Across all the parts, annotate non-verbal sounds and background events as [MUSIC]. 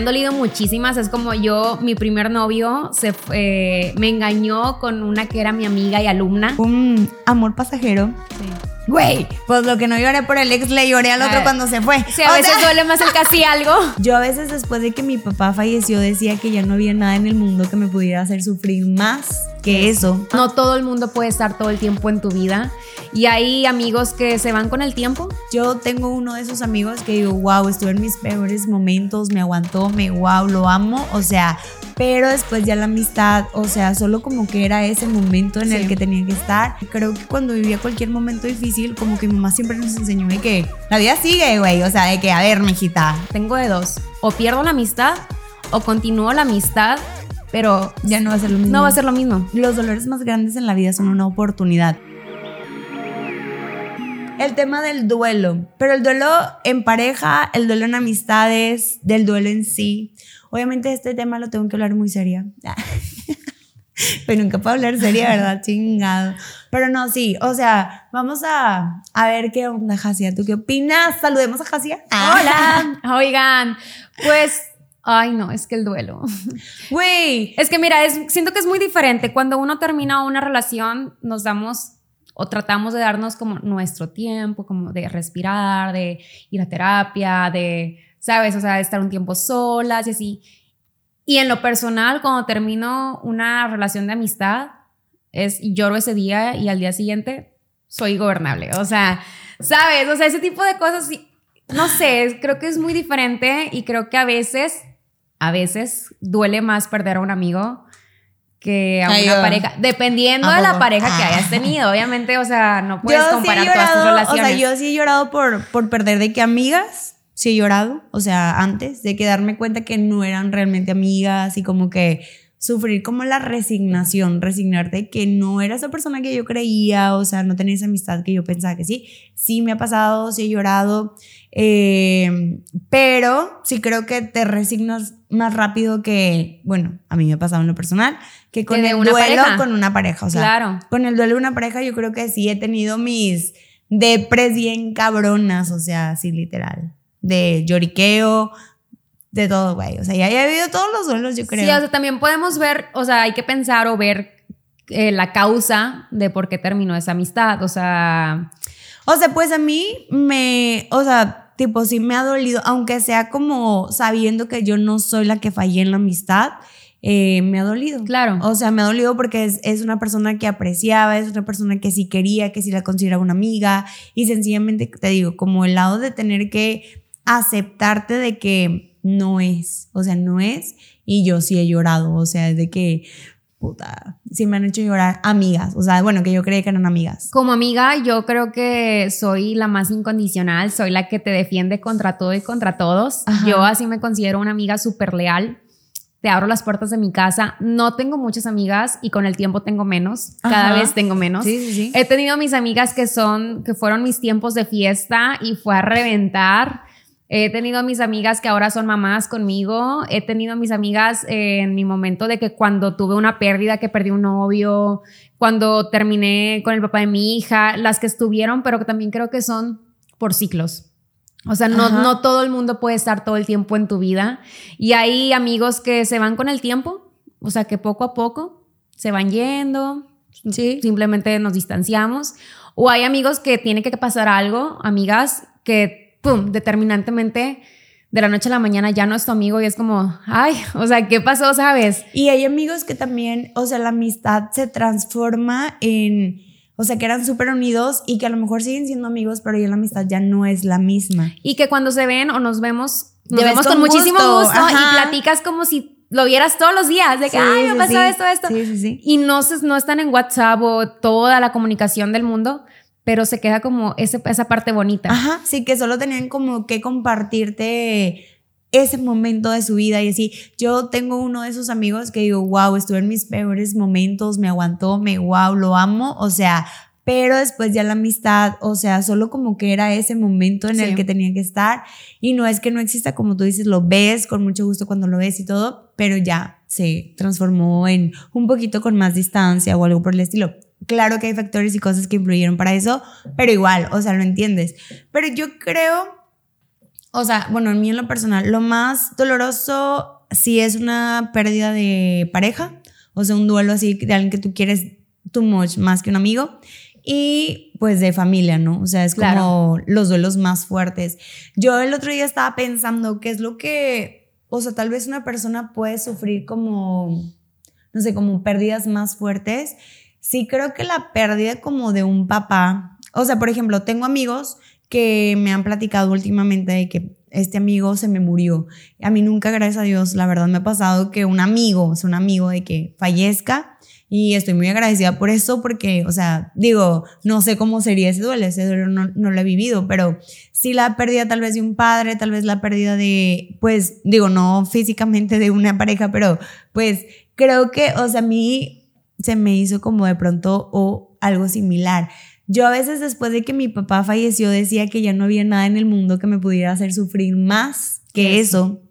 han dolido muchísimas. Es como yo, mi primer novio se fue- me engañó con una que era mi amiga y alumna. Un amor pasajero. Güey, pues lo que no lloré por el ex le lloré al otro Ah. cuando se fue. Sí, a O veces sea, duele más el casi algo. [LAUGHS] Yo a veces después de que mi papá falleció decía que ya no había nada en el mundo que me pudiera hacer sufrir más que eso. No todo el mundo puede estar todo el tiempo en tu vida. Y hay amigos que se van con el tiempo. Yo tengo uno de esos amigos que digo, wow, estuve en mis peores momentos, me aguantó, me wow, lo amo, o sea, pero después ya la amistad, o sea, solo como que era ese momento en el que tenía que estar. Creo que cuando vivía cualquier momento difícil, como que mi mamá siempre nos enseñó de que la vida sigue, güey, o sea, de que, a ver, mijita, Tengo de dos. O pierdo la amistad o continúo la amistad, pero ya no va a ser lo mismo. no va a ser lo mismo. Los dolores más grandes en la vida son una oportunidad. El tema del duelo, pero el duelo en pareja, el duelo en amistades, del duelo en sí. Obviamente este tema lo tengo que hablar muy seria. [LAUGHS] Pero nunca puedo hablar seria, ¿verdad? [LAUGHS] Chingado. Pero no, sí, o sea, vamos a, a ver qué onda, Jasia. ¿Tú qué opinas? Saludemos a Jasia. Hola. [LAUGHS] Oigan, pues, ay no, es que el duelo. Güey, Es que mira, es, siento que es muy diferente. Cuando uno termina una relación, nos damos o tratamos de darnos como nuestro tiempo, como de respirar, de ir a terapia, de, ¿sabes? O sea, estar un tiempo solas y así. Y en lo personal, cuando termino una relación de amistad, es lloro ese día y al día siguiente soy gobernable. O sea, ¿sabes? O sea, ese tipo de cosas, sí, no sé, creo que es muy diferente y creo que a veces, a veces duele más perder a un amigo que a una yo. pareja, dependiendo ¿A de la pareja que Ah. hayas tenido. Obviamente, o sea, no puedes yo sí he comparar todas tus relaciones. O sea, yo sí he llorado por, por perder de que amigas, sí he llorado, o sea, antes de que darme cuenta que no eran realmente amigas y como que sufrir como la resignación, resignarte que no era esa persona que yo creía, o sea, no tenía esa amistad que yo pensaba que sí. Sí me ha pasado, sí he llorado, eh, pero sí creo que te resignas más rápido que, bueno, a mí me ha pasado en lo personal, que con el una duelo pareja. con una pareja, o sea, claro. con el duelo de una pareja yo creo que sí he tenido mis depres bien cabronas, o sea, así literal. De lloriqueo, de todo, güey. O sea, ya he vivido todos los duelos, yo creo. Sí, o sea, también podemos ver, o sea, hay que pensar o ver eh, la causa de por qué terminó esa amistad. O sea, O sea, pues a mí me, o sea, tipo, sí me ha dolido, aunque sea como sabiendo que yo no soy la que fallé en la amistad, eh, me ha dolido. claro. O sea, me ha dolido porque es, es una persona que apreciaba, es una persona que sí quería, que sí la consideraba una amiga. Y sencillamente te digo, como el lado de tener que aceptarte de que no es, o sea, no es. Y yo sí he llorado, o sea, es de que, puta, sí me han hecho llorar amigas. O sea, bueno, que yo creía que eran amigas. Como amiga, yo creo que soy la más incondicional, soy la que te defiende contra todo y contra todos. Ajá. Yo así me considero una amiga súper leal. Te abro las puertas de mi casa. No tengo muchas amigas y con el tiempo tengo menos. Cada Ajá. vez tengo menos. Sí, sí, sí. He tenido mis amigas que son, que fueron mis tiempos de fiesta y fue a reventar. He tenido mis amigas que ahora son mamás conmigo. He tenido mis amigas eh, en mi momento de que cuando tuve una pérdida, que perdí un novio, cuando terminé con el papá de mi hija, las que estuvieron, pero que también creo que son por ciclos. O sea, no, Ajá. no todo el mundo puede estar todo el tiempo en tu vida. Y hay amigos que se van con el tiempo, o sea, que poco a poco se van yendo, Sí. simplemente nos distanciamos. O hay amigos que tiene que pasar algo, amigas, que, pum, determinantemente de la noche a la mañana ya no es tu amigo y es como, ay, o sea, ¿qué pasó, sabes? Y hay amigos que también, o sea, la amistad se transforma en, o sea, que eran súper unidos y que a lo mejor siguen siendo amigos, pero ya la amistad ya no es la misma. Y que cuando se ven o nos vemos, nos vemos con con, muchísimo gusto, gusto, y platicas como si lo vieras todos los días, de que, Sí, ay, me sí, pasó sí. esto, esto. Sí, sí, sí. Y no, no están en WhatsApp o toda la comunicación del mundo, pero se queda como ese, esa parte bonita. Ajá, sí, que solo tenían como que compartirte ese momento de su vida y así. Yo tengo uno de esos amigos que digo, wow, estuve en mis peores momentos, me aguantó, me wow, lo amo, o sea, pero después ya la amistad, o sea, solo como que era ese momento en el que tenía que estar y no es que no exista, como tú dices, lo ves con mucho gusto cuando lo ves y todo, pero ya se transformó en un poquito con más distancia o algo por el estilo. Claro que hay factores y cosas que influyeron para eso, pero igual, o sea, lo entiendes. Pero yo creo, o sea, bueno, en mí en lo personal, lo más doloroso sí es una pérdida de pareja, o sea, un duelo así de alguien que tú quieres too much más que un amigo. Y pues de familia, ¿no? O sea, es como los duelos más fuertes. Yo el otro día estaba pensando qué es lo que, o sea, tal vez una persona puede sufrir como, no sé, como pérdidas más fuertes. Sí creo que la pérdida como de un papá, o sea, por ejemplo, tengo amigos que me han platicado últimamente de que este amigo se me murió. A mí nunca, gracias a Dios, la verdad me ha pasado que un amigo, o sea, un amigo de que fallezca y estoy muy agradecida por eso porque, o sea, digo, no sé cómo sería ese duelo, ese duelo no, no lo he vivido, pero sí la pérdida tal vez de un padre, tal vez la pérdida de, pues, digo, no físicamente de una pareja, pero pues creo que, o sea, a mí se me hizo como de pronto o algo similar. Yo a veces después de que mi papá falleció decía que ya no había nada en el mundo que me pudiera hacer sufrir más que eso.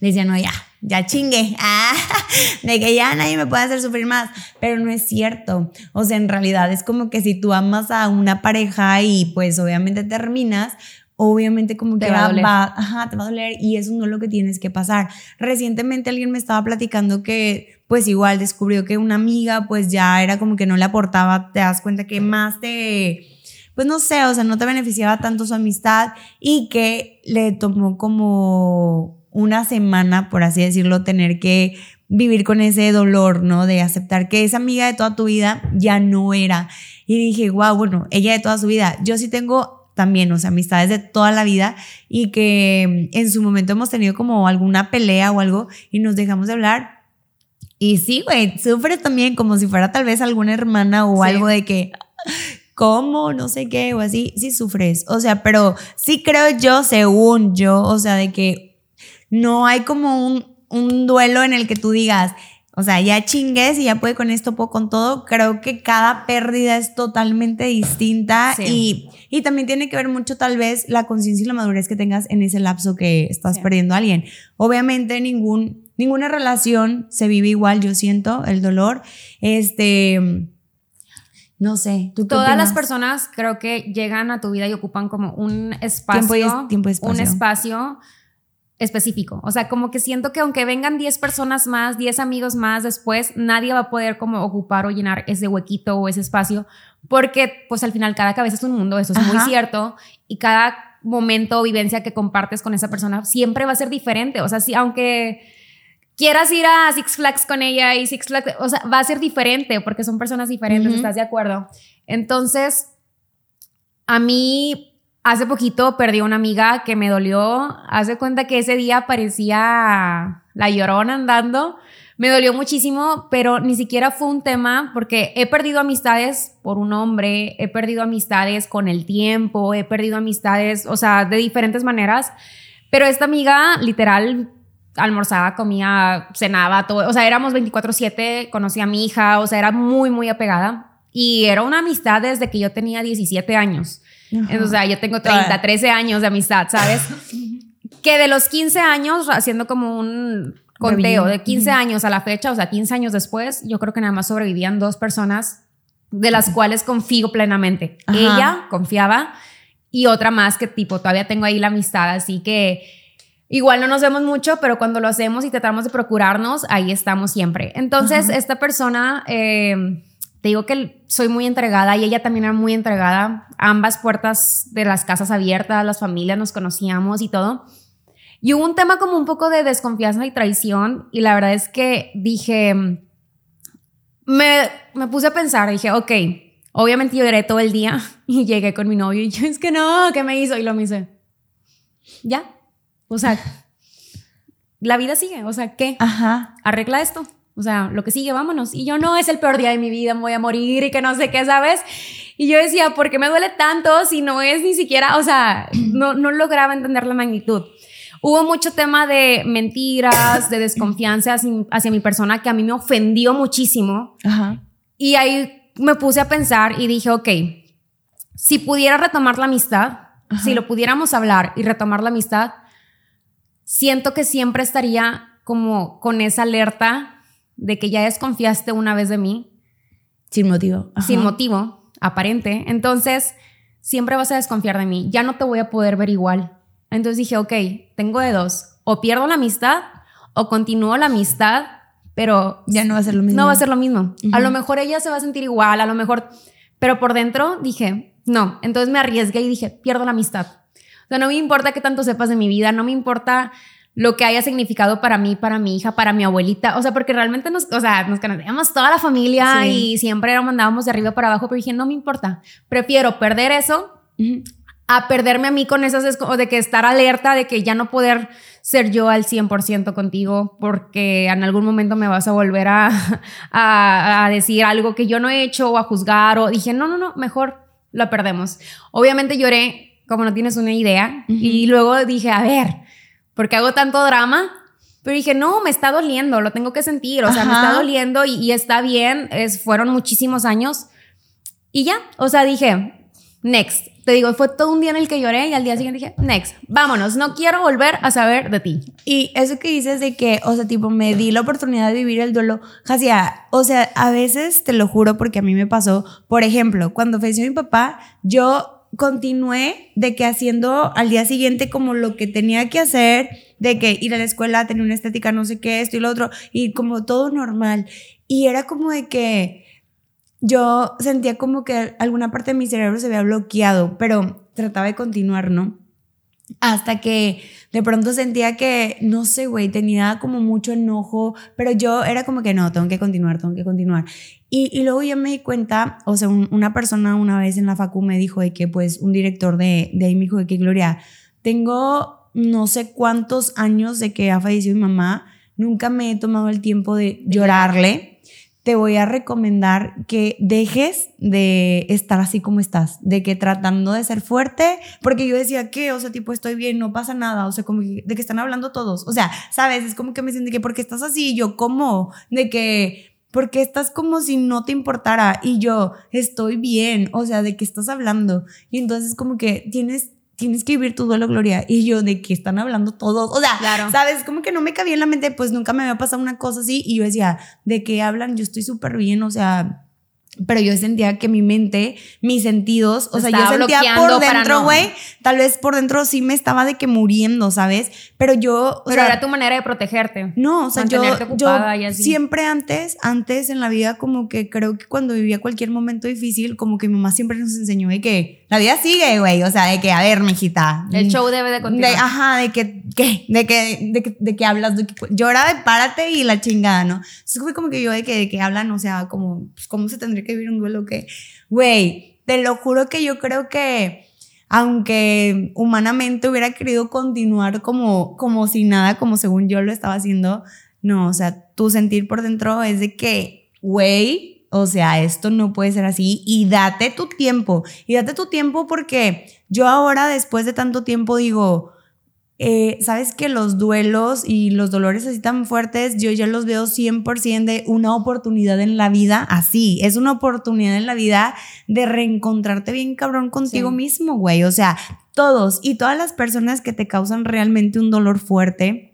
Decía, no, ya, ya chingue, [LAUGHS] ah, de que ya nadie me puede hacer sufrir más, pero no es cierto. O sea, en realidad es como que si tú amas a una pareja y pues obviamente terminas, obviamente como que va, va, ajá, te va a doler y eso no es lo que tienes que pasar. Recientemente alguien me estaba platicando que pues igual descubrió que una amiga pues ya era como que no le aportaba, te das cuenta que más te, pues no sé, o sea, no te beneficiaba tanto su amistad y que le tomó como una semana, por así decirlo, tener que vivir con ese dolor, ¿no? De aceptar que esa amiga de toda tu vida ya no era. Y dije, wow, bueno, ella de toda su vida. Yo sí tengo también, o sea, amistades de toda la vida y que en su momento hemos tenido como alguna pelea o algo y nos dejamos de hablar. Y sí, güey, sufres también como si fuera tal vez alguna hermana o algo de que, ¿cómo? No sé qué, o así, sí sufres. O sea, pero sí creo yo, según yo, o sea, de que no hay como un, un duelo en el que tú digas, o sea, ya chingues y ya puede con esto, puedo con todo. Creo que cada pérdida es totalmente distinta y, y, también tiene que ver mucho tal vez la conciencia y la madurez que tengas en ese lapso que estás perdiendo a alguien. Obviamente ningún, ninguna relación se vive igual, yo siento el dolor. Este, no sé. ¿tú Todas las personas creo que llegan a tu vida y ocupan como un espacio, tiempo y espacio. un espacio específico. O sea, como que siento que aunque vengan 10 personas más, 10 amigos más después, nadie va a poder como ocupar o llenar ese huequito o ese espacio, porque pues al final cada cabeza es un mundo, eso es muy cierto, y cada momento o vivencia que compartes con esa persona siempre va a ser diferente. O sea, si aunque quieras ir a Six Flags con ella y Six Flags, o sea, va a ser diferente porque son personas diferentes, ¿estás de acuerdo? Entonces, a mí Hace poquito perdí una amiga que me dolió. Hace cuenta que ese día parecía la llorona andando. Me dolió muchísimo, pero ni siquiera fue un tema porque he perdido amistades por un hombre, he perdido amistades con el tiempo, he perdido amistades, o sea, de diferentes maneras. Pero esta amiga, literal, almorzaba, comía, cenaba, todo. O sea, éramos 24/7, conocí a mi hija, o sea, era muy, muy apegada. Y era una amistad desde que yo tenía 17 años. O sea, yo tengo 30, 13 años de amistad, ¿sabes? [LAUGHS] que de los 15 años, haciendo como un conteo, de 15 años a la fecha, o sea, 15 años después, yo creo que nada más sobrevivían dos personas de las cuales confío plenamente. Ella confiaba y otra más que tipo, todavía tengo ahí la amistad, así que igual no nos vemos mucho, pero cuando lo hacemos y tratamos de procurarnos, ahí estamos siempre. Entonces, esta persona... Eh, te digo que soy muy entregada y ella también era muy entregada. Ambas puertas de las casas abiertas, las familias nos conocíamos y todo. Y hubo un tema como un poco de desconfianza y traición y la verdad es que dije, me, me puse a pensar, dije, ok, obviamente lloré todo el día [LAUGHS] y llegué con mi novio y yo, es que no, ¿qué me hizo? Y lo me hice, ya, o sea, la vida sigue, o sea, ¿qué? Ajá. Arregla esto. O sea, lo que sigue, vámonos. Y yo, no, es el peor día de mi vida, me voy a morir y que no sé qué, ¿sabes? Y yo decía, ¿por qué me duele tanto si no es ni siquiera, o sea, no, no lograba entender la magnitud. Hubo mucho tema de mentiras, de desconfianza hacia, mi persona que a mí me ofendió muchísimo. Y ahí me puse a pensar y dije, ok, si pudiera retomar la amistad, si lo pudiéramos hablar y retomar la amistad, siento que siempre estaría como con esa alerta de que ya desconfiaste una vez de mí. Sin motivo. Sin motivo, aparente. Entonces, siempre vas a desconfiar de mí. Ya no te voy a poder ver igual. Entonces dije, ok, tengo de dos. O pierdo la amistad o continúo la amistad, pero Ya no va a ser lo mismo. no va a ser lo mismo. A lo mejor ella se va a sentir igual, a lo mejor, pero por dentro dije, no. Entonces me arriesgué y dije, pierdo la amistad. O sea, no me importa qué tanto sepas de mi vida, no me importa lo que haya significado para mí, para mi hija, para mi abuelita. O sea, porque realmente nos, o sea, nos toda la familia Sí. y siempre nos mandábamos de arriba para abajo, pero dije, no me importa. Prefiero perder eso a perderme a mí con esas, de que estar alerta, de que ya no poder ser yo al 100% contigo, porque en algún momento me vas a volver a, [LAUGHS] a, a decir algo que yo no he hecho o a juzgar, o dije, no, no, no, mejor la perdemos. Obviamente lloré, como no tienes una idea, y luego dije, a ver, ¿por qué hago tanto drama? Pero dije, no, me está doliendo, lo tengo que sentir, o sea, me está doliendo y, y está bien, es, fueron muchísimos años. Y ya, o sea, dije, next. Te digo, fue todo un día en el que lloré y al día siguiente dije, next, vámonos, no quiero volver a saber de ti. Y eso que dices de que, o sea, tipo, me di la oportunidad de vivir el duelo, Jasia, o sea, a veces te lo juro porque a mí me pasó, por ejemplo, cuando falleció mi papá, yo continué de que haciendo al día siguiente como lo que tenía que hacer, de que ir a la escuela, tener una estética, no sé qué, esto y lo otro, y como todo normal. Y era como de que yo sentía como que alguna parte de mi cerebro se había bloqueado, pero trataba de continuar, ¿no? Hasta que de pronto sentía que, no sé, güey, tenía como mucho enojo, pero yo era como que no, tengo que continuar, tengo que continuar. Y, y luego yo me di cuenta, o sea, un- una persona una vez en la facu me dijo de que, pues, un director de, de ahí me dijo de que, Gloria, tengo no sé cuántos años de que ha fallecido mi mamá, nunca me he tomado el tiempo de llorarle. Te voy a recomendar que dejes de estar así como estás, de que tratando de ser fuerte, porque yo decía que, o sea, tipo, estoy bien, no pasa nada, o sea, como que, de que están hablando todos, o sea, sabes, es como que me de que, ¿por qué estás así? Yo, ¿cómo? De que, porque estás como si no te importara y yo estoy bien, o sea, de qué estás hablando. Y entonces como que tienes tienes que vivir tu duelo, Gloria. Y yo, de que están hablando todos. O sea, Claro. ¿sabes? Como que no me cabía en la mente, pues nunca me había pasado una cosa así. Y yo decía, ¿de qué hablan? Yo estoy súper bien, o sea. Pero yo sentía que mi mente, mis sentidos, o sea, yo sentía por dentro, no. güey, tal vez por dentro sí me estaba de que muriendo, ¿sabes? Pero yo, o Pero sea, era tu manera de protegerte. no, o sea, yo, yo y así. siempre antes, antes en la vida, como que creo que cuando vivía cualquier momento difícil, como que mi mamá siempre nos enseñó de que la vida sigue, güey. O sea, de que, a ver, mijita. El show debe de De, continuar. ajá, de que, ¿qué? De que, de que, de que hablas, de que llora, de párate y la chingada, ¿no? Entonces fue como que yo de que, de que hablan, o sea, como, pues, ¿cómo se tendría que vivir un duelo que, güey, te lo juro que yo creo que, aunque humanamente hubiera querido continuar como, como si nada, como según yo lo estaba haciendo, no, o sea, tu sentir por dentro es de que, güey, o sea, esto no puede ser así y date tu tiempo, y date tu tiempo porque yo ahora, después de tanto tiempo, digo, eh, sabes que los duelos y los dolores así tan fuertes, yo ya los veo 100% de una oportunidad en la vida, así, es una oportunidad en la vida de reencontrarte bien cabrón contigo Sí. mismo, güey, o sea, todos y todas las personas que te causan realmente un dolor fuerte,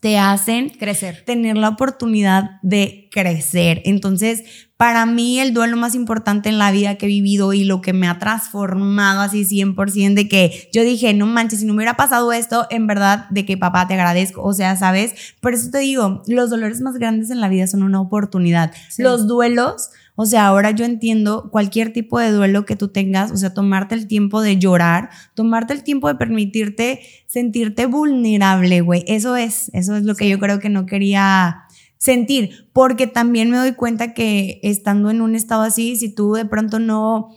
te hacen Crecer. tener la oportunidad de crecer. Entonces, para mí el duelo más importante en la vida que he vivido y lo que me ha transformado así 100% de que yo dije, no manches, si no me hubiera pasado esto, en verdad, de que papá te agradezco, o sea, ¿sabes? Por eso te digo, los dolores más grandes en la vida son una oportunidad. Sí. Los duelos, o sea, ahora yo entiendo cualquier tipo de duelo que tú tengas, o sea, tomarte el tiempo de llorar, tomarte el tiempo de permitirte sentirte vulnerable, güey. Eso es, eso es lo que yo creo que no quería sentir, porque también me doy cuenta que estando en un estado así, si tú de pronto no,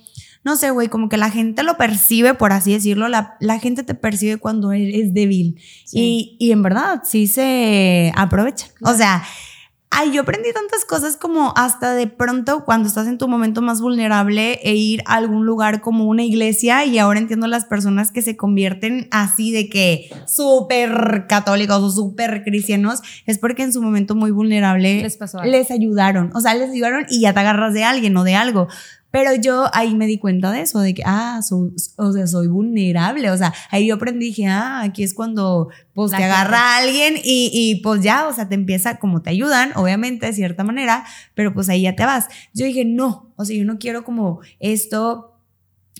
no sé, güey, como que la gente lo percibe, por así decirlo, la, la gente te percibe cuando eres débil. Sí. Y, y en verdad, sí se aprovecha. O sea, ay, yo aprendí tantas cosas como hasta de pronto cuando estás en tu momento más vulnerable e ir a algún lugar como una iglesia y ahora entiendo las personas que se convierten así de que súper católicos o súper cristianos, es porque en su momento muy vulnerable Les pasó algo. les ayudaron, o sea, les ayudaron y ya te agarras de alguien o de algo. Pero yo ahí me di cuenta de eso, de que, ah, soy, o sea, soy vulnerable. O sea, ahí yo aprendí, dije, ah, aquí es cuando pues La te gente. agarra alguien y, y pues ya, o sea, te empieza, como te ayudan, obviamente, de cierta manera, pero pues ahí ya te vas. Yo dije, no, o sea, yo no quiero como esto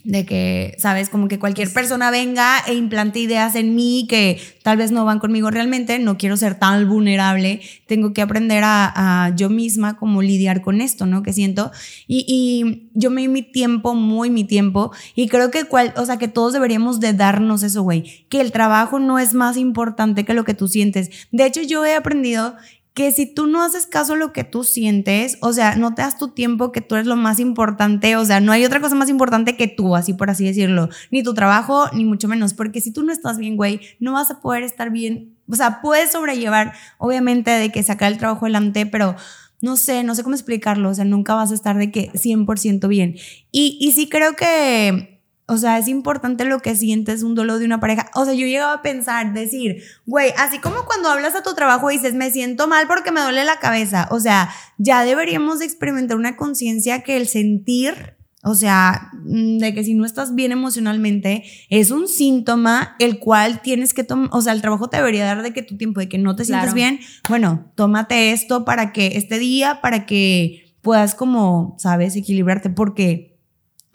de que, sabes, como que cualquier persona venga e implante ideas en mí que tal vez no van conmigo realmente, no quiero ser tan vulnerable, tengo que aprender a, yo misma como lidiar con esto, ¿no? Que siento, y, y, yo me di mi tiempo, muy mi tiempo, y creo que, cual, o sea, que todos deberíamos de darnos eso, güey, que el trabajo no es más importante que lo que tú sientes. De hecho, yo he aprendido que si tú no haces caso a lo que tú sientes, o sea, no te das tu tiempo, que tú eres lo más importante, o sea, no hay otra cosa más importante que tú, así por así decirlo, ni tu trabajo, ni mucho menos, porque si tú no estás bien, güey, no vas a poder estar bien, o sea, puedes sobrellevar, obviamente, de que sacar el trabajo adelante, pero no sé, no sé cómo explicarlo, o sea, nunca vas a estar de que 100% bien. Y, y sí creo que o sea, es importante lo que sientes un dolor de una pareja. O sea, yo llegaba a pensar, decir, güey, así como cuando hablas a tu trabajo y dices, me siento mal porque me duele la cabeza. O sea, ya deberíamos experimentar una conciencia que el sentir, o sea, mm, de que si no estás bien emocionalmente, es un síntoma el cual tienes que tomar, o sea, el trabajo te debería dar de que tu tiempo, de que no te sientes bien. Bueno, tómate esto para que este día, para que puedas como, sabes, equilibrarte, porque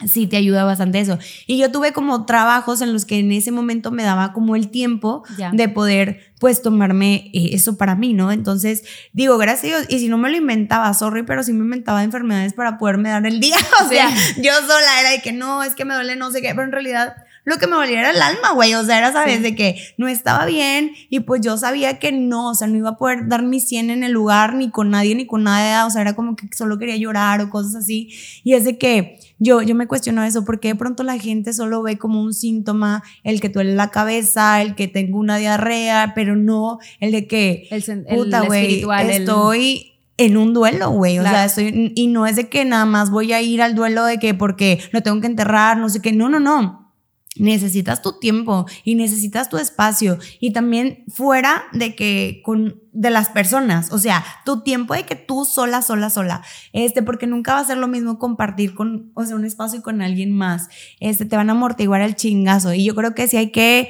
sí te ayuda bastante eso. Y yo tuve como trabajos en los que en ese momento me daba como el tiempo de poder pues tomarme eh, eso para mí, ¿no? Entonces digo, gracias a Dios, y si no me lo inventaba, sorry, pero sí me inventaba enfermedades para poderme dar el día, [LAUGHS] o sea, yo sola era de que no, es que me duele no sé qué, pero en realidad lo que me dolía era el alma, güey. O sea, era, ¿sabes? De que no estaba bien y pues yo sabía que no, o sea, no iba a poder dar mi 100 en el lugar ni con nadie ni con nada. O sea, era como que solo quería llorar o cosas así. Y es de que yo, yo me cuestiono eso, porque de pronto la gente solo ve como un síntoma el que duele la cabeza, el que tengo una diarrea, pero no el de que, el, puta, güey, estoy... en un duelo, güey. O sea, estoy, y no es de que nada más voy a ir al duelo de que porque lo tengo que enterrar, no sé qué. No, no, no necesitas tu tiempo y necesitas tu espacio y también fuera de que con de las personas, o sea, tu tiempo de que tú sola, sola, sola, este, porque nunca va a ser lo mismo compartir con, o sea, un espacio con alguien más, este, te van a amortiguar el chingazo y yo creo que sí hay que,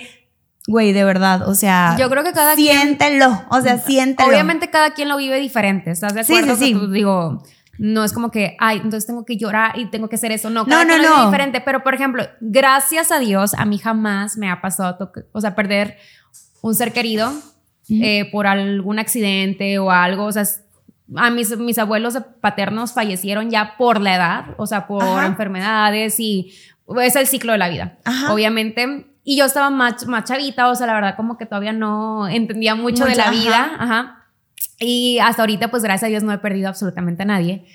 güey, de verdad, o sea, yo creo que cada siéntelo, o sea, siéntelo. Obviamente cada quien lo vive diferente, ¿estás de acuerdo? Sí, sí, sí. digo, no es como que, ay, entonces tengo que llorar y tengo que hacer eso. No, cada no, no, no. Es diferente. Pero, por ejemplo, gracias a Dios, a mí jamás me ha pasado, o sea, perder un ser querido eh, por algún accidente o algo. O sea, a mis, mis abuelos paternos fallecieron ya por la edad, o sea, por enfermedades y es el ciclo de la vida, obviamente. Y yo estaba más, más, chavita, o sea, la verdad como que todavía no entendía mucho, de la vida. Ajá. Y hasta ahorita, pues gracias a Dios no he perdido absolutamente a nadie.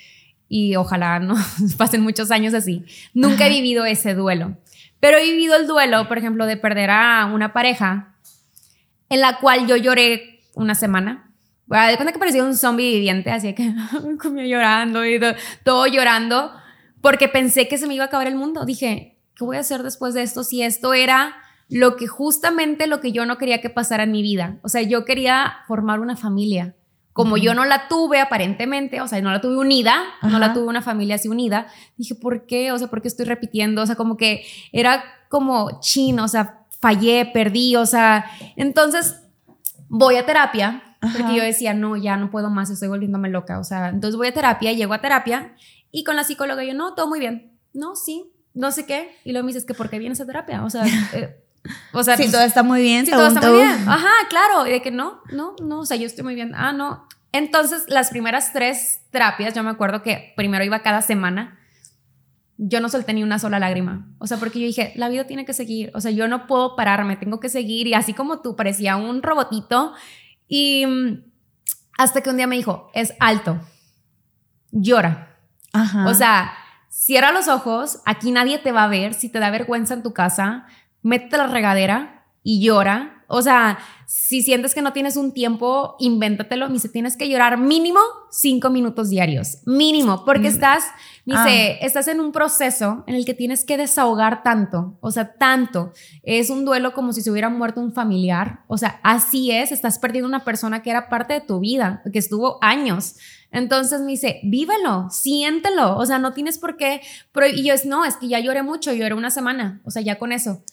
Y ojalá no [LAUGHS] pasen muchos años así. Nunca he vivido ese duelo. Pero he vivido el duelo, por ejemplo, de perder a una pareja en la cual yo lloré una semana. Bueno, de cuenta que parecía un zombie viviente, así que [LAUGHS] comía llorando y todo, todo llorando, porque pensé que se me iba a acabar el mundo. Dije, ¿qué voy a hacer después de esto si esto era lo que justamente lo que yo no quería que pasara en mi vida? O sea, yo quería formar una familia como yo no la tuve aparentemente, o sea, no la tuve unida, no la tuve una familia así unida, dije, ¿por qué? O sea, ¿por qué estoy repitiendo? O sea, como que era como chino, o sea, fallé, perdí, o sea, entonces voy a terapia, porque yo decía, no, ya no puedo más, estoy volviéndome loca, o sea, entonces voy a terapia, llego a terapia y con la psicóloga yo, no, todo muy bien, no, sí, no sé qué, y luego me dices que, ¿por qué vienes a terapia? O sea, [LAUGHS] eh, o sea, sí, todo está muy bien. Todo está muy bien. Ajá, claro. Y de que no, no, no, o sea, yo estoy muy bien. Ah, no. Entonces, las primeras tres terapias, yo me acuerdo que primero iba cada semana. Yo no solté ni una sola lágrima. O sea, porque yo dije, la vida tiene que seguir. O sea, yo no puedo pararme, tengo que seguir. Y así como tú, parecía un robotito. Y mm, hasta que un día me dijo, es alto, llora. Ajá. O sea, cierra los ojos, aquí nadie te va a ver. Si te da vergüenza en tu casa, métete la regadera y llora. O sea, si sientes que no tienes un tiempo, invéntatelo. Me dice, tienes que llorar mínimo cinco minutos diarios. Mínimo, porque mm. estás, me dice, ah. estás en un proceso en el que tienes que desahogar tanto. O sea, tanto. Es un duelo como si se hubiera muerto un familiar. O sea, así es. Estás perdiendo una persona que era parte de tu vida, que estuvo años. Entonces me dice, vívelo, siéntelo. O sea, no tienes por qué. y yo es, no, es que ya lloré mucho, lloré una semana. O sea, ya con eso.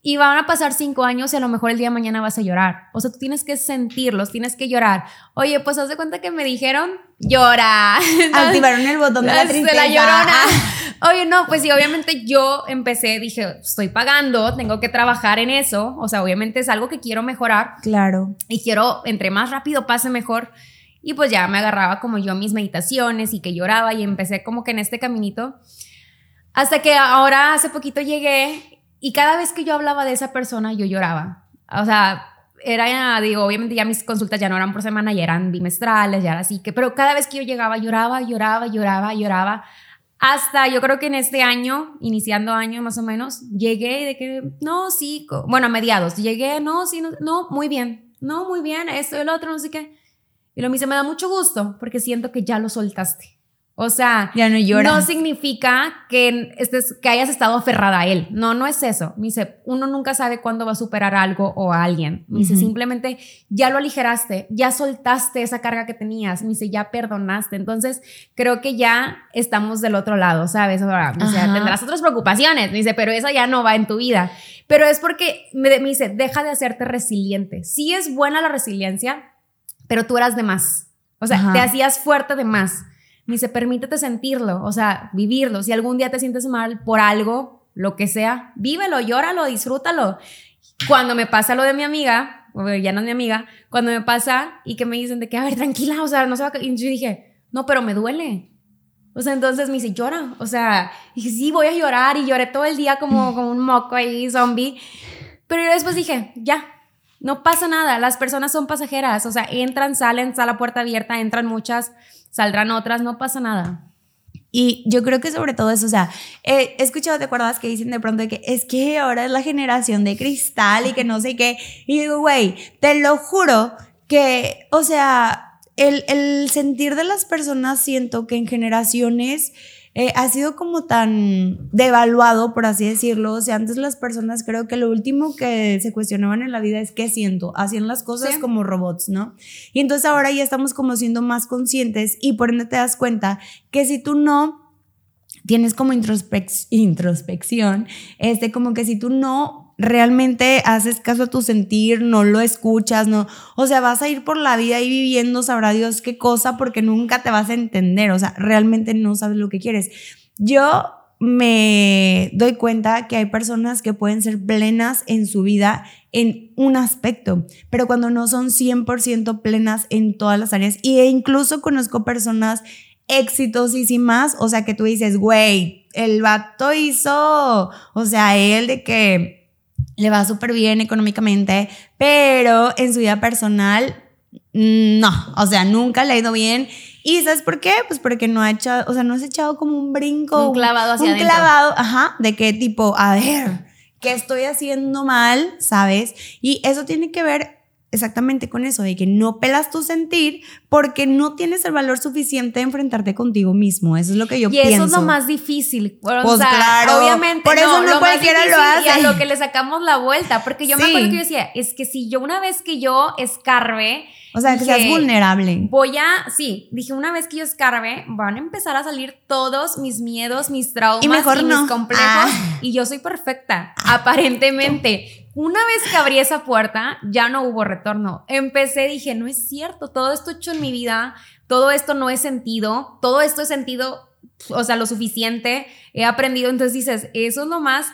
Y van a pasar cinco años y a lo mejor el día de mañana vas a llorar. O sea, tú tienes que sentirlos, tienes que llorar. Oye, pues haz de cuenta que me dijeron, llora. [LAUGHS] Activaron el botón de la tristeza. la llorona. [LAUGHS] Oye, no, pues sí, obviamente yo empecé, dije, estoy pagando, tengo que trabajar en eso. O sea, obviamente es algo que quiero mejorar. Claro. Y quiero, entre más rápido pase, mejor. Y pues ya me agarraba como yo mis meditaciones y que lloraba y empecé como que en este caminito. Hasta que ahora hace poquito llegué y cada vez que yo hablaba de esa persona yo lloraba. O sea, era, digo, obviamente ya mis consultas ya no eran por semana, ya eran bimestrales, ya era así que, pero cada vez que yo llegaba lloraba, lloraba, lloraba, lloraba. Hasta yo creo que en este año, iniciando año más o menos, llegué de que, no, sí, bueno, a mediados, llegué, no, sí, no, no, muy bien, no, muy bien, esto el otro, no sé qué. Y lo me dice, me da mucho gusto porque siento que ya lo soltaste. O sea, ya no, no significa que, estés, que hayas estado aferrada a él. No, no es eso. Me dice, uno nunca sabe cuándo va a superar algo o a alguien. Me dice, simplemente ya lo aligeraste, ya soltaste esa carga que tenías. Me dice, ya perdonaste. Entonces, creo que ya estamos del otro lado, ¿sabes? Ahora, me dice, tendrás otras preocupaciones. Me dice, pero esa ya no va en tu vida. Pero es porque me, me dice, deja de hacerte resiliente. Sí es buena la resiliencia, pero tú eras de más. O sea, te hacías fuerte de más. Me dice, permítete sentirlo, o sea, vivirlo. Si algún día te sientes mal por algo, lo que sea, vívelo, llóralo, disfrútalo. Cuando me pasa lo de mi amiga, ya no es mi amiga, cuando me pasa y que me dicen de que, a ver, tranquila, o sea, no se va a... Y yo dije, no, pero me duele. O sea, entonces me dice, llora. O sea, dije, sí, voy a llorar y lloré todo el día como, [LAUGHS] como un moco ahí, zombie. Pero yo después dije, ya, no pasa nada, las personas son pasajeras, o sea, entran, salen, está la puerta abierta, entran muchas, saldrán otras, no pasa nada. Y yo creo que sobre todo eso, o sea, he escuchado, ¿te acuerdas que dicen de pronto que es que ahora es la generación de cristal y que no sé qué? Y digo, güey, te lo juro que, o sea, el, el sentir de las personas siento que en generaciones eh, ha sido como tan devaluado, por así decirlo. O sea, antes las personas creo que lo último que se cuestionaban en la vida es qué siento. Hacían las cosas como robots, ¿no? Y entonces ahora ya estamos como siendo más conscientes y por ende te das cuenta que si tú no tienes como introspección, este, como que si tú no realmente haces caso a tu sentir, no lo escuchas, no, o sea, vas a ir por la vida y viviendo, sabrá Dios qué cosa, porque nunca te vas a entender, o sea, realmente no sabes lo que quieres. Yo me doy cuenta que hay personas que pueden ser plenas en su vida en un aspecto, pero cuando no son 100% plenas en todas las áreas, e incluso conozco personas exitosísimas, o sea, que tú dices, güey, el vato hizo, o sea, él de que le va súper bien económicamente, pero en su vida personal, no, o sea, nunca le ha ido bien. ¿Y sabes por qué? Pues porque no ha echado, o sea, no has echado como un brinco. Un clavado hacia Un clavado, ajá, de qué tipo, a ver, ¿qué estoy haciendo mal? ¿Sabes? Y eso tiene que ver exactamente con eso, de que no pelas tu sentir porque no tienes el valor suficiente de enfrentarte contigo mismo. Eso es lo que yo pienso. Y eso es lo más difícil. pues claro. Obviamente. Por eso no, cualquiera lo hace. Y a lo que le sacamos la vuelta. Porque yo me acuerdo que yo decía, es que si yo una vez que yo escarbe. O sea, que seas vulnerable. Voy a, sí, dije, una vez que yo escarbe, van a empezar a salir todos mis miedos, mis traumas y, mejor mis complejos. Ah. Y yo soy perfecta, aparentemente una vez que abrí esa puerta, ya no hubo retorno. Empecé, dije, no es cierto, todo esto hecho en mi vida, todo esto no es sentido, todo esto es sentido, o sea, lo suficiente, he aprendido, entonces dices, eso es lo más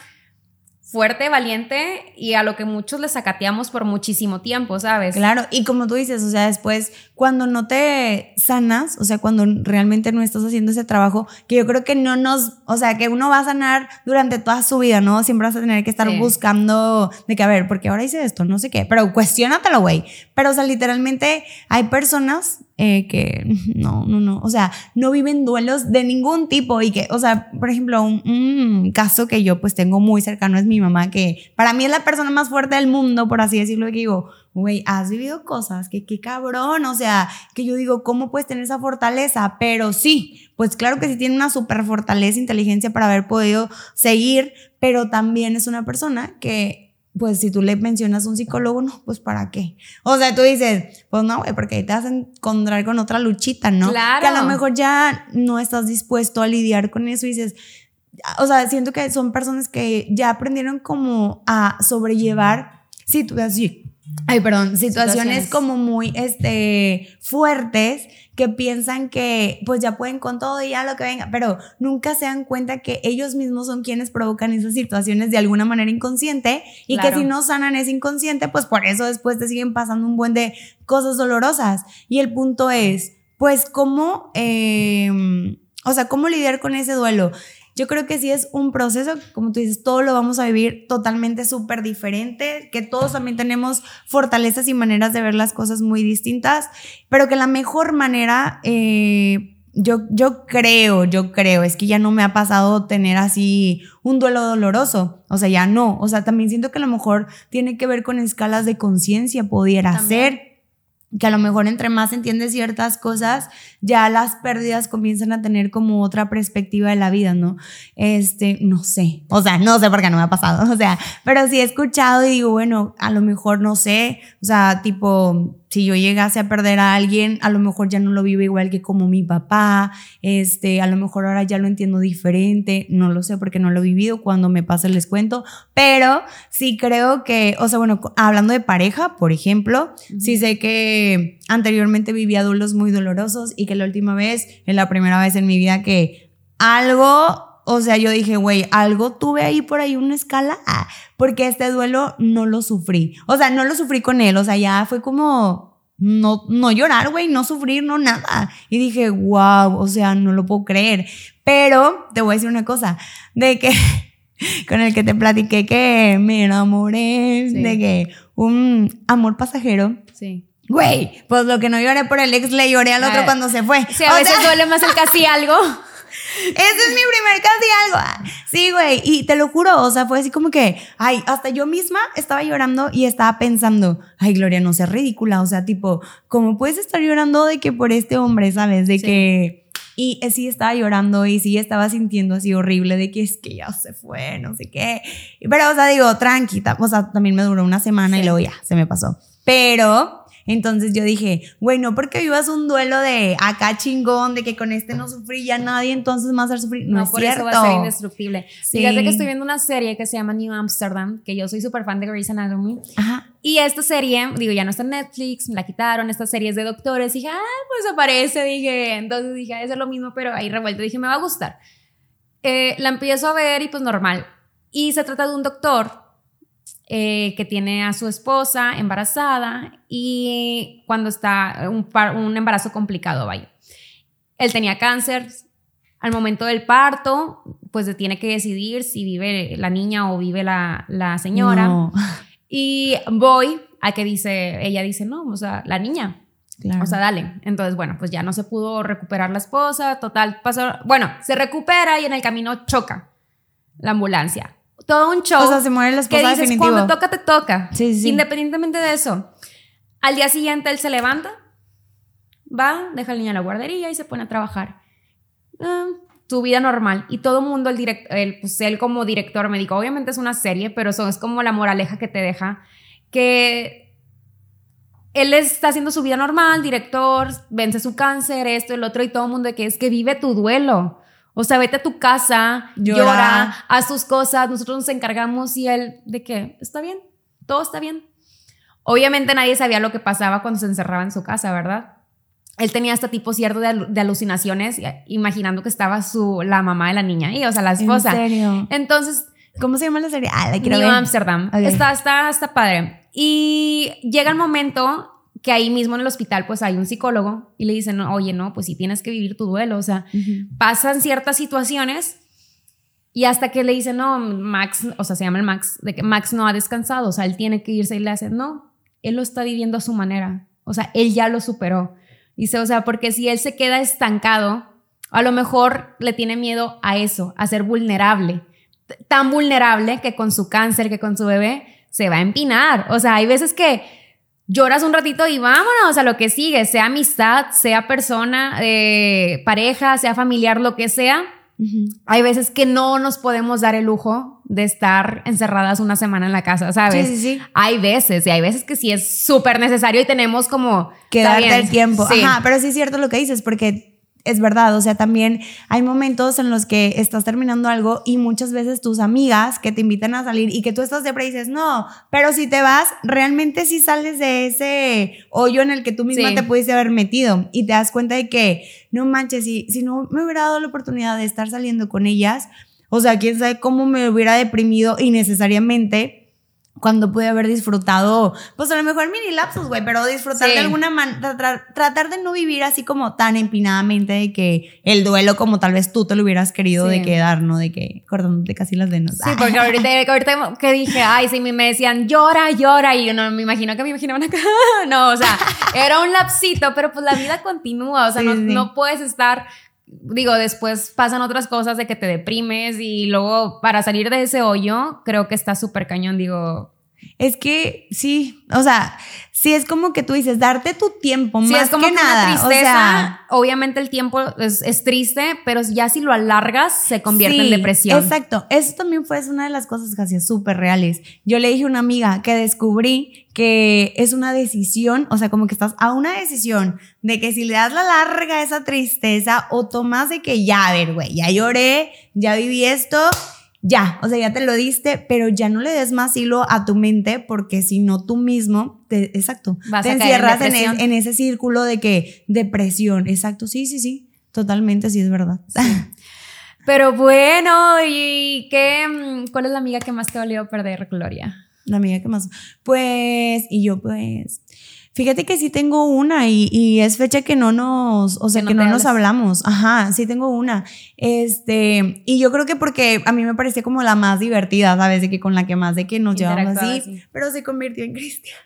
fuerte, valiente y a lo que muchos les sacateamos por muchísimo tiempo, ¿sabes? Claro, y como tú dices, o sea, después cuando no te sanas, o sea, cuando realmente no estás haciendo ese trabajo, que yo creo que no nos, o sea, que uno va a sanar durante toda su vida, ¿no? Siempre vas a tener que estar buscando de que, a ver, porque ahora hice esto, no sé qué, pero cuestiónatelo, güey. Pero, o sea, literalmente hay personas eh, que no, no, no, o sea, no viven duelos de ningún tipo y que, o sea, por ejemplo, un, caso que yo pues tengo muy cercano es mi mamá, que para mí es la persona más fuerte del mundo, por así decirlo, que digo, güey, has vivido cosas, que qué cabrón, o sea, que yo digo, ¿cómo puedes tener esa fortaleza? Pero sí, pues claro que sí tiene una super fortaleza, inteligencia para haber podido seguir, pero también es una persona que pues si tú le mencionas a un psicólogo, no, pues ¿para qué? O sea, tú dices, pues no, güey, porque ahí te vas a encontrar con otra luchita, ¿no? Claro. Que a lo mejor ya no estás dispuesto a lidiar con eso y dices, o sea, siento que son personas que ya aprendieron como a sobrellevar situaciones, ay, perdón, situaciones, Situaciones. como muy, este, fuertes que piensan que pues ya pueden con todo y ya lo que venga, pero nunca se dan cuenta que ellos mismos son quienes provocan esas situaciones de alguna manera inconsciente y Claro. que si no sanan ese inconsciente, pues por eso después te siguen pasando un buen de cosas dolorosas. Y el punto es, pues, ¿cómo, eh, o sea, cómo lidiar con ese duelo? Yo creo que sí es un proceso, como tú dices, todo lo vamos a vivir totalmente súper diferente, que todos también tenemos fortalezas y maneras de ver las cosas muy distintas, pero que la mejor manera, eh, yo, yo creo, yo creo, es que ya no me ha pasado tener así un duelo doloroso, o sea, ya no, o sea, también siento que a lo mejor tiene que ver con escalas de conciencia, pudiera También. ser que a lo mejor entre más entiendes ciertas cosas, ya las pérdidas comienzan a tener como otra perspectiva de la vida, ¿no? Este, no sé, o sea, no sé porque no me ha pasado, [LAUGHS] o sea, pero sí he escuchado y digo, bueno, a lo mejor no sé, o sea, tipo, si yo llegase a perder a alguien, a lo mejor ya no lo vivo igual que como mi papá, este, a lo mejor ahora ya lo entiendo diferente, no lo sé porque no lo he vivido, cuando me pase les cuento, pero sí creo que, o sea, bueno, hablando de pareja, por ejemplo, sí sé que anteriormente vivía duelos muy dolorosos y que la última vez, es la primera vez en mi vida que algo o sea, yo dije, güey, algo tuve ahí por ahí una escala, ah, porque este duelo no lo sufrí. O sea, no lo sufrí con él, o sea, ya fue como no, no llorar, güey, no sufrir, no nada. Y dije, wow, o sea, no lo puedo creer. Pero te voy a decir una cosa, de que [LAUGHS] con el que te platiqué que me enamoré, Sí. de que un amor pasajero. Sí. Güey, pues lo que no lloré por el ex le lloré al otro cuando se fue. Sí, a O veces sea, duele más el casi algo. [LAUGHS] ese es mi primer casi algo. Ah, Sí, güey. Y te lo juro, o sea, fue así como que, ay, hasta yo misma estaba llorando y estaba pensando, ay, Gloria, no seas ridícula. O sea, tipo, ¿cómo puedes estar llorando de que por este hombre, sabes? De Sí. que. Y eh, sí estaba llorando y sí estaba sintiendo así horrible de que es que ya se fue, no sé qué. Pero, o sea, digo, tranquila. O sea, también me duró una semana y luego ya se me pasó. Pero. Entonces yo dije, güey, no porque vivas un duelo de acá chingón, de que con este no sufrí ya nadie, entonces vas a sufrir. No, No, es por cierto. eso va a ser indestructible. Sí. Fíjate que estoy viendo una serie que se llama New Amsterdam, que yo soy súper fan de Grey's Anatomy. Ajá. Y esta serie, digo, ya no está en Netflix, me la quitaron, esta serie es de doctores. Dije, ah, pues aparece, dije. Entonces dije, es lo mismo, pero ahí revuelto. Dije, me va a gustar. Eh, la empiezo a ver y pues normal. Y se trata de un doctor eh, que tiene a su esposa embarazada y cuando está un, par- un embarazo complicado, vaya. Él tenía cáncer. Al momento del parto, pues tiene que decidir si vive la niña o vive la, la señora. No. Y voy a que dice, ella dice, no, o sea, la niña, Claro. o sea, dale. Entonces, bueno, pues ya no se pudo recuperar la esposa, total, pasó, bueno, se recupera y en el camino choca la ambulancia. Todo un show O sea, se muere la que esposa dices, definitivo. cuando toca, te toca. Sí, sí. Independientemente de eso. Al día siguiente él se levanta, va, deja al niño en la guardería y se pone a trabajar. Ah, su vida normal. Y todo el mundo, el direct, él, pues él como director me dijo, obviamente es una serie, pero eso es como la moraleja que te deja, que él está haciendo su vida normal, director, vence su cáncer, esto, el otro, y todo el mundo de que es que vive tu duelo. O sea, vete a tu casa, Llora. llora, haz tus cosas, nosotros nos encargamos y él de que está bien, todo está bien. Obviamente nadie sabía lo que pasaba cuando se encerraba en su casa, ¿verdad? Él tenía hasta tipo cierto de, alu- de alucinaciones, y- imaginando que estaba su, la mamá de la niña ahí, o sea, la esposa. ¿En serio? Entonces, ¿Cómo se llama la serie? Ah, la quiero New ver. Amsterdam. Está, está, está padre. Y llega el momento que ahí mismo en el hospital pues hay un psicólogo y le dicen, "No, oye, no, pues si tienes que vivir tu duelo, o sea, pasan ciertas situaciones y hasta que le dicen, no, Max, o sea, se llama el Max, de que Max no ha descansado, o sea, él tiene que irse y le hacen, no, él lo está viviendo a su manera, o sea, él ya lo superó. Dice, o sea, porque si él se queda estancado, a lo mejor le tiene miedo a eso, a ser vulnerable, tan vulnerable que con su cáncer, que con su bebé, se va a empinar. O sea, hay veces que lloras un ratito y vámonos a lo que sigue, sea amistad, sea persona, eh, pareja, sea familiar, lo que sea. Hay veces que no nos podemos dar el lujo de estar encerradas una semana en la casa, ¿sabes? Sí, sí, sí. Hay veces, y hay veces que sí es súper necesario y tenemos como... Que darte el tiempo. sí. Ajá, pero sí es cierto lo que dices, porque es verdad, o sea, también hay momentos en los que estás terminando algo y muchas veces tus amigas que te invitan a salir y que tú estás de y dices, no, pero si te vas, realmente sí sales de ese hoyo en el que tú misma te pudiste haber metido y te das cuenta de que, no manches, si, si no me hubiera dado la oportunidad de estar saliendo con ellas, o sea, quién sabe cómo me hubiera deprimido innecesariamente cuando pude haber disfrutado, pues a lo mejor mini lapsos, güey, pero disfrutar de alguna manera, tratar de no vivir así como tan empinadamente de que el duelo como tal vez tú te lo hubieras querido de quedar, ¿no? De que cortándote casi las venas. Sí, porque ahorita, [LAUGHS] ahorita, que dije, ay, sí, me decían llora, llora, y yo no me imagino que me imaginaban acá. [LAUGHS] no, o sea, era un lapsito, pero pues la vida continúa, o sea, no, no puedes estar digo, después pasan otras cosas de que te deprimes y luego para salir de ese hoyo, creo que está súper cañón, digo, es que sí, o sea, sí es como que tú dices, darte tu tiempo, más es como que, nada. Una tristeza, obviamente el tiempo es, triste, pero ya si lo alargas, se convierte en depresión. Exacto, eso también fue una de las cosas casi súper reales. Yo le dije a una amiga que descubrí que es una decisión, o sea, como que estás a una decisión de que si le das la larga a esa tristeza o tomas de que ya, a ver, güey, ya lloré, ya viví esto ya, o sea, ya te lo diste, pero ya no le des más hilo a tu mente porque si no tú mismo, te, exacto, te encierras en, ese círculo de que depresión, exacto, sí, sí, sí, totalmente, sí es verdad. Pero bueno, ¿y qué, mm, cuál es la amiga que más te dolió perder, Gloria? La amiga que más, pues, y yo pues, Fíjate que sí tengo una y, es fecha que no nos, o sea, que no, nos hablamos. Ajá, sí tengo una. Este, y yo creo que porque a mí me parecía como la más divertida, ¿sabes? De que con la que más de que nos llevamos así, pero se convirtió en cristiana.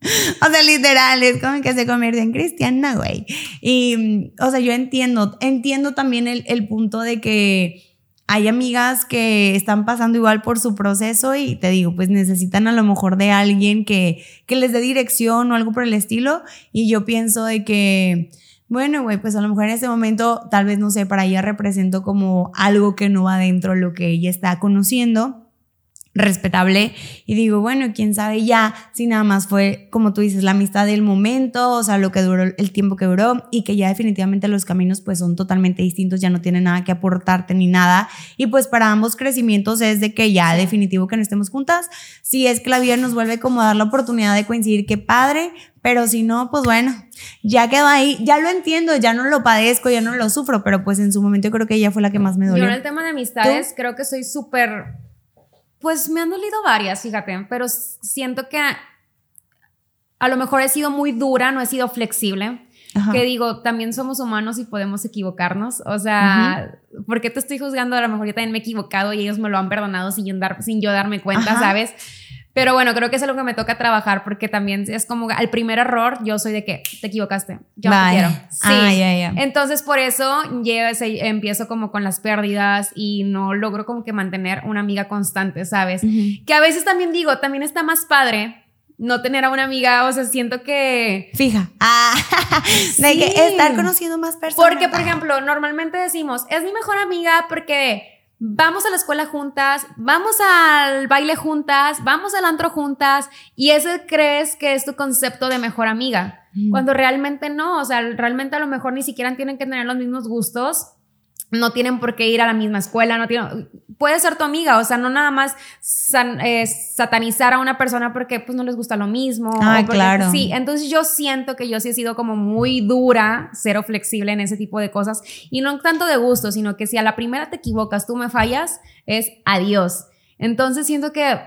[LAUGHS] o sea, literal, es como que se convirtió en cristiana, güey. Y, o sea, yo entiendo, entiendo también el, el punto de que hay amigas que están pasando igual por su proceso y te digo, pues necesitan a lo mejor de alguien que, que les dé dirección o algo por el estilo. Y yo pienso de que, bueno, güey, pues a lo mejor en ese momento, tal vez, no sé, para ella represento como algo que no va dentro de lo que ella está conociendo respetable. Y digo, bueno, quién sabe ya si nada más fue, como tú dices, la amistad del momento, o sea, lo que duró, el tiempo que duró y que ya definitivamente los caminos pues son totalmente distintos, ya no tienen nada que aportarte ni nada. Y pues para ambos crecimientos es de que ya definitivo que no estemos juntas, si es que la vida nos vuelve como a dar la oportunidad de coincidir, qué padre, pero si no, pues bueno, ya quedó ahí, ya lo entiendo, ya no lo padezco, ya no lo sufro, pero pues en su momento creo que ella fue la que más me dolió. Yo en el tema de amistades creo que soy súper pues me han dolido varias, fíjate, pero siento que a lo mejor he sido muy dura, no he sido flexible. Que digo, también somos humanos y podemos equivocarnos. O sea, ¿por qué te estoy juzgando? A lo mejor yo también me he equivocado y ellos me lo han perdonado sin, dar, sin yo darme cuenta, ¿sabes? Pero bueno, creo que es algo que me toca trabajar porque también es como al primer error, yo soy de que te equivocaste, yo no te quiero. Sí. Entonces por eso empiezo como con las pérdidas y no logro como que mantener una amiga constante, ¿sabes? Que a veces también digo, también está más padre no tener a una amiga, o sea, siento que... Fija. Ah, [LAUGHS] de que estar conociendo más personas. Porque, por ejemplo, normalmente decimos, es mi mejor amiga porque vamos a la escuela juntas, vamos al baile juntas, vamos al antro juntas, y ese crees que es tu concepto de mejor amiga, cuando realmente no, o sea, realmente a lo mejor ni siquiera tienen que tener los mismos gustos, no tienen por qué ir a la misma escuela, no tienen, puede ser tu amiga, o sea, no nada más eh, satanizar a una persona porque pues no les gusta lo mismo. Ah, claro. Sí, entonces yo siento que yo sí he sido como muy dura, cero flexible en ese tipo de cosas y no tanto de gusto, sino que si a la primera te equivocas, tú me fallas, es adiós. Entonces siento que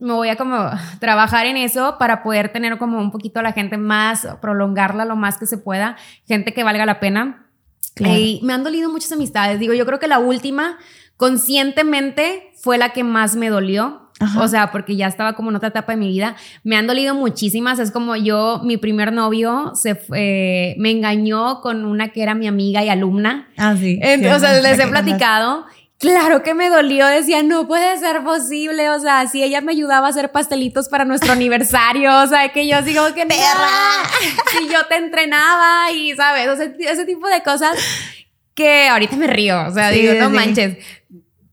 me voy a como trabajar en eso para poder tener como un poquito a la gente más, prolongarla lo más que se pueda, gente que valga la pena y me han dolido muchas amistades. Digo, yo creo que la última, conscientemente, fue la que más me dolió. O sea, porque ya estaba como en otra etapa de mi vida. Me han dolido muchísimas. Es como yo, mi primer novio se fue, me engañó con una que era mi amiga y alumna. Ah, sí. Entonces, les he platicado. Claro que me dolió, decía, no puede ser posible, o sea, si ella me ayudaba a hacer pastelitos para nuestro [LAUGHS] aniversario, o sea, que yo digo que perra, si yo te entrenaba y, ¿sabes? O sea, ese tipo de cosas que ahorita me río, o sea, digo, no manches.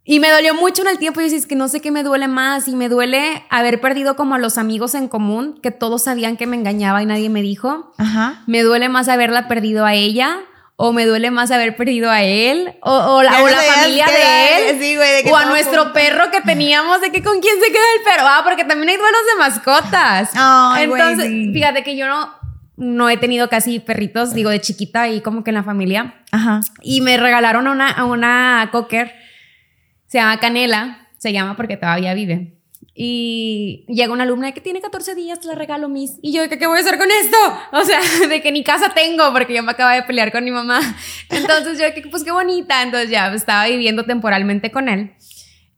Y me dolió mucho en el tiempo y yo es que no sé qué me duele más y me duele haber perdido como a los amigos en común, que todos sabían que me engañaba y nadie me dijo. Ajá. Me duele más haberla perdido a ella o me duele más haber perdido a él, o, la, o la familia de él, sí, de o a nuestro perro que teníamos, de que con quién se queda el perro. Ah, porque también hay duelos de mascotas. Güey, Entonces, sí. fíjate que yo no, no he tenido casi perritos, digo, de chiquita y como que en la familia. Ajá. Y me regalaron a una, a una cocker, se llama Canela, se llama porque todavía vive. Y llega una alumna que tiene 14 días, la regalo, Miss. Y yo, de que, ¿qué voy a hacer con esto? [LAUGHS] O sea, de que ni casa tengo, porque yo me acaba de pelear con mi mamá. [LAUGHS] Entonces yo, de que, pues qué bonita. Entonces ya estaba viviendo temporalmente con él.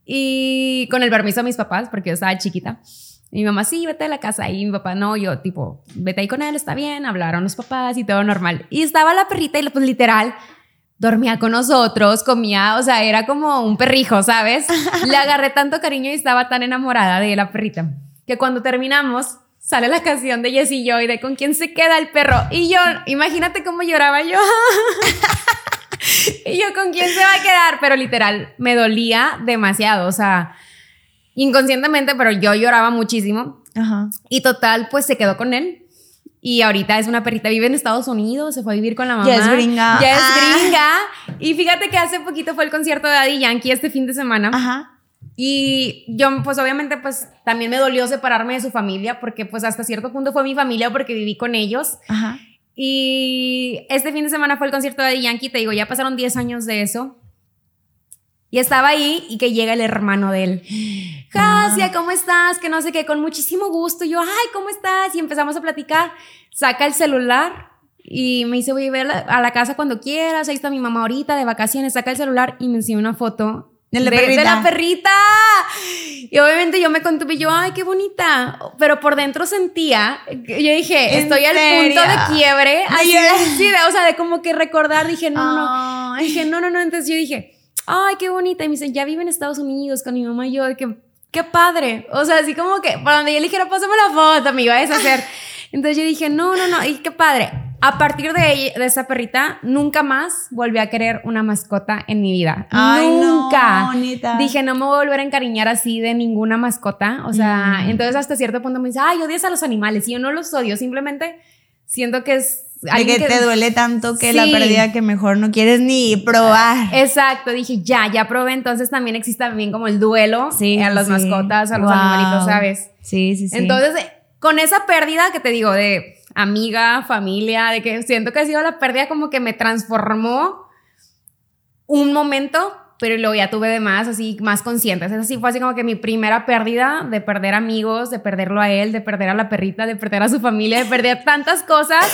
Y con el permiso de mis papás, porque yo estaba chiquita. Mi mamá, sí, vete de la casa. Y mi papá, no, yo, tipo, vete ahí con él, está bien. Hablaron los papás y todo normal. Y estaba la perrita y, pues, literal, dormía con nosotros, comía, o sea, era como un perrijo, ¿sabes? [LAUGHS] Le agarré tanto cariño y estaba tan enamorada de la perrita que cuando terminamos sale la canción de Jessie Joy de con quién se queda el perro y yo, imagínate cómo lloraba yo. [LAUGHS] y yo con quién se va a quedar, pero literal me dolía demasiado, o sea, inconscientemente, pero yo lloraba muchísimo Ajá. y total pues se quedó con él. Y ahorita es una perrita, vive en Estados Unidos, se fue a vivir con la mamá. Ya es gringa. Ya es Ah. gringa. Y fíjate que hace poquito fue el concierto de Daddy Yankee este fin de semana. Ajá. Y yo, pues obviamente, pues también me dolió separarme de su familia, porque pues hasta cierto punto fue mi familia porque viví con ellos. Ajá. Y este fin de semana fue el concierto de Daddy Yankee, te digo, ya pasaron 10 años de eso. Y estaba ahí y que llega el hermano de él. [GASPS] Jasia, ¿cómo estás? Que no sé qué, con muchísimo gusto. Y yo, ay, ¿cómo estás? Y empezamos a platicar. Saca el celular y me dice, voy a ver a la casa cuando quieras. Ahí está mi mamá ahorita de vacaciones. Saca el celular y me enseñó una foto De la perrita. la perrita. Y obviamente yo me contuve y yo, ay, qué bonita. Pero por dentro sentía, yo dije, ¿En estoy al punto serio? de quiebre. Así, [LAUGHS] Yeah. sí, de- o sea, de como que recordar, dije, no, no. Dije, no, no, no. Entonces yo dije, ay, qué bonita. Y me dicen, ya vive en Estados Unidos con mi mamá y yo, de que, qué padre. O sea, así como que, para donde yo le dijera, pásame la foto, me iba a deshacer. Entonces yo dije, no, no, no, y qué padre. A partir de, ella- de esa perrita, nunca más volví a querer una mascota en mi vida. Ay, no, nunca. neta. Dije, no me voy a volver a encariñar así de ninguna mascota. O sea, Mm. entonces hasta cierto punto me dice, ay, odias a los animales. Y yo no los odio, simplemente siento que es... De alguien que, te duele tanto que la pérdida que mejor no quieres ni probar. Exacto, dije, ya, ya probé. Entonces también existe también como el duelo Sí, a las sí. mascotas, a los Wow. animalitos, ¿sabes? Sí, sí, sí. Entonces, eh, con esa pérdida que te digo de amiga, familia, de que siento que ha sido la pérdida como que me transformó un momento, pero luego ya tuve de más, así más conscientes. Esa sí fue así como que mi primera pérdida de perder amigos, de perderlo a él, de perder a la perrita, de perder a su familia, de perder tantas cosas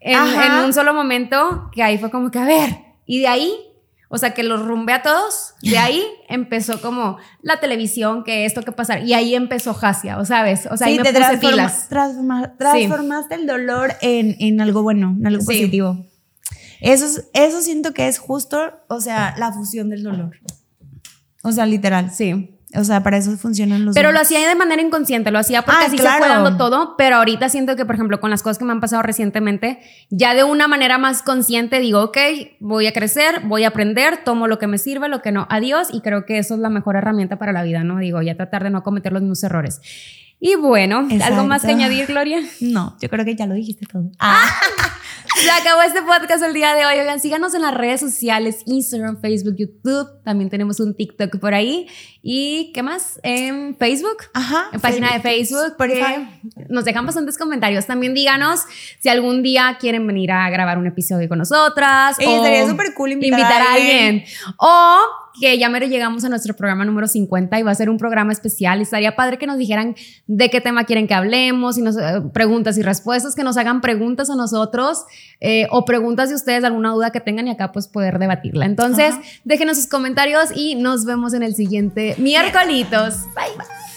en, un solo momento que ahí fue como que, a ver, y de ahí o sea, que los rumbé a todos. De ahí [LAUGHS] empezó como la televisión, que esto, que pasar. Y ahí empezó Jasia, o sabes. O sea, ahí sí, me te puse transforma- pilas. transforma- transformaste el dolor en, en algo bueno, en algo Sí. positivo. Eso, es- eso siento que es justo, o sea, la fusión del dolor. O sea, literal. Sí. O sea, para eso funcionan los Pero lo hacía de manera inconsciente, lo hacía porque Ah, así claro. se fue dando todo, pero ahorita siento que, por ejemplo, con las cosas que me han pasado recientemente, ya de una manera más consciente digo, ok, voy a crecer, voy a aprender, tomo lo que me sirve, lo que no, adiós, y creo que eso es la mejor herramienta para la vida, ¿no? Digo, ya tratar de no cometer los mismos errores. Y bueno, ¿algo más que añadir, Gloria? No, yo creo que ya lo dijiste todo. [LAUGHS] Se acabó este podcast el día de hoy. Oigan, síganos en las redes sociales, Instagram, Facebook, YouTube. También tenemos un TikTok por ahí. ¿Y qué más? En Facebook. Ajá. En página de Facebook. Porque nos dejan bastantes comentarios. También díganos si algún día quieren venir a grabar un episodio con nosotras. Ey, o estaría súper cool invitar a alguien. O que ya mero llegamos a nuestro programa número 50 y va a ser un programa especial. Y estaría padre que nos dijeran de qué tema quieren que hablemos, y nos, eh, preguntas y respuestas, que nos hagan preguntas a nosotros eh, o preguntas de ustedes, alguna duda que tengan y acá pues poder debatirla. Entonces, Ajá. déjenos sus comentarios y nos vemos en el siguiente miércolitos. Bye.